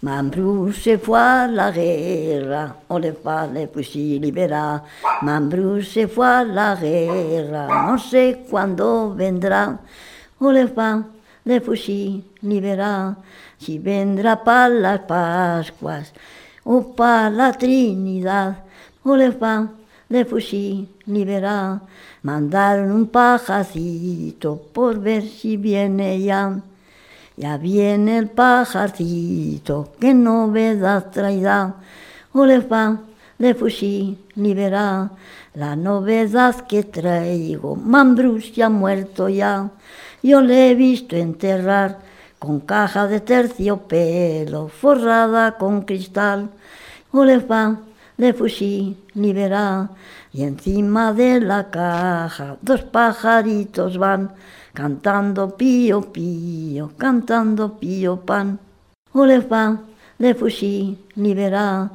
Mambrú se fue a la guerra, ole le fusil libera. Mambrú se fue a la guerra, no sé cuándo vendrá. Ole le fusil libera, si vendrá para las Pascuas o para la Trinidad. Ole le fusil libera, mandaron un pajacito por ver si viene ya. Ya viene el pajarcito, qué novedad traerá. Olefa, de fusil, libera la novedad que traigo. Mambrus ya muerto ya, yo le he visto enterrar con caja de terciopelo, forrada con cristal. Olefa, de fusil, libera y encima de la caja dos pajaritos van cantando pío pío, cantando pío pan. Ole pan, le fusil, libera,